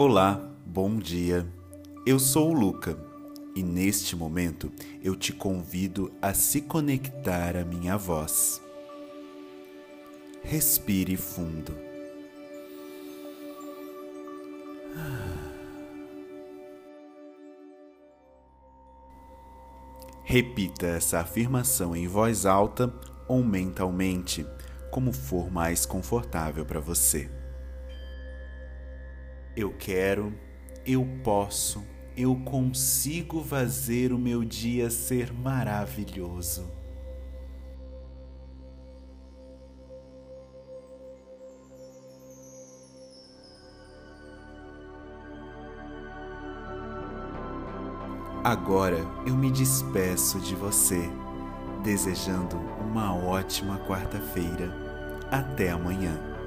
Olá, bom dia. Eu sou o Luca e neste momento eu te convido a se conectar à minha voz. Respire fundo. Repita essa afirmação em voz alta ou mentalmente, como for mais confortável para você. Eu quero, eu posso, eu consigo fazer o meu dia ser maravilhoso. Agora eu me despeço de você, desejando uma ótima quarta-feira. Até amanhã.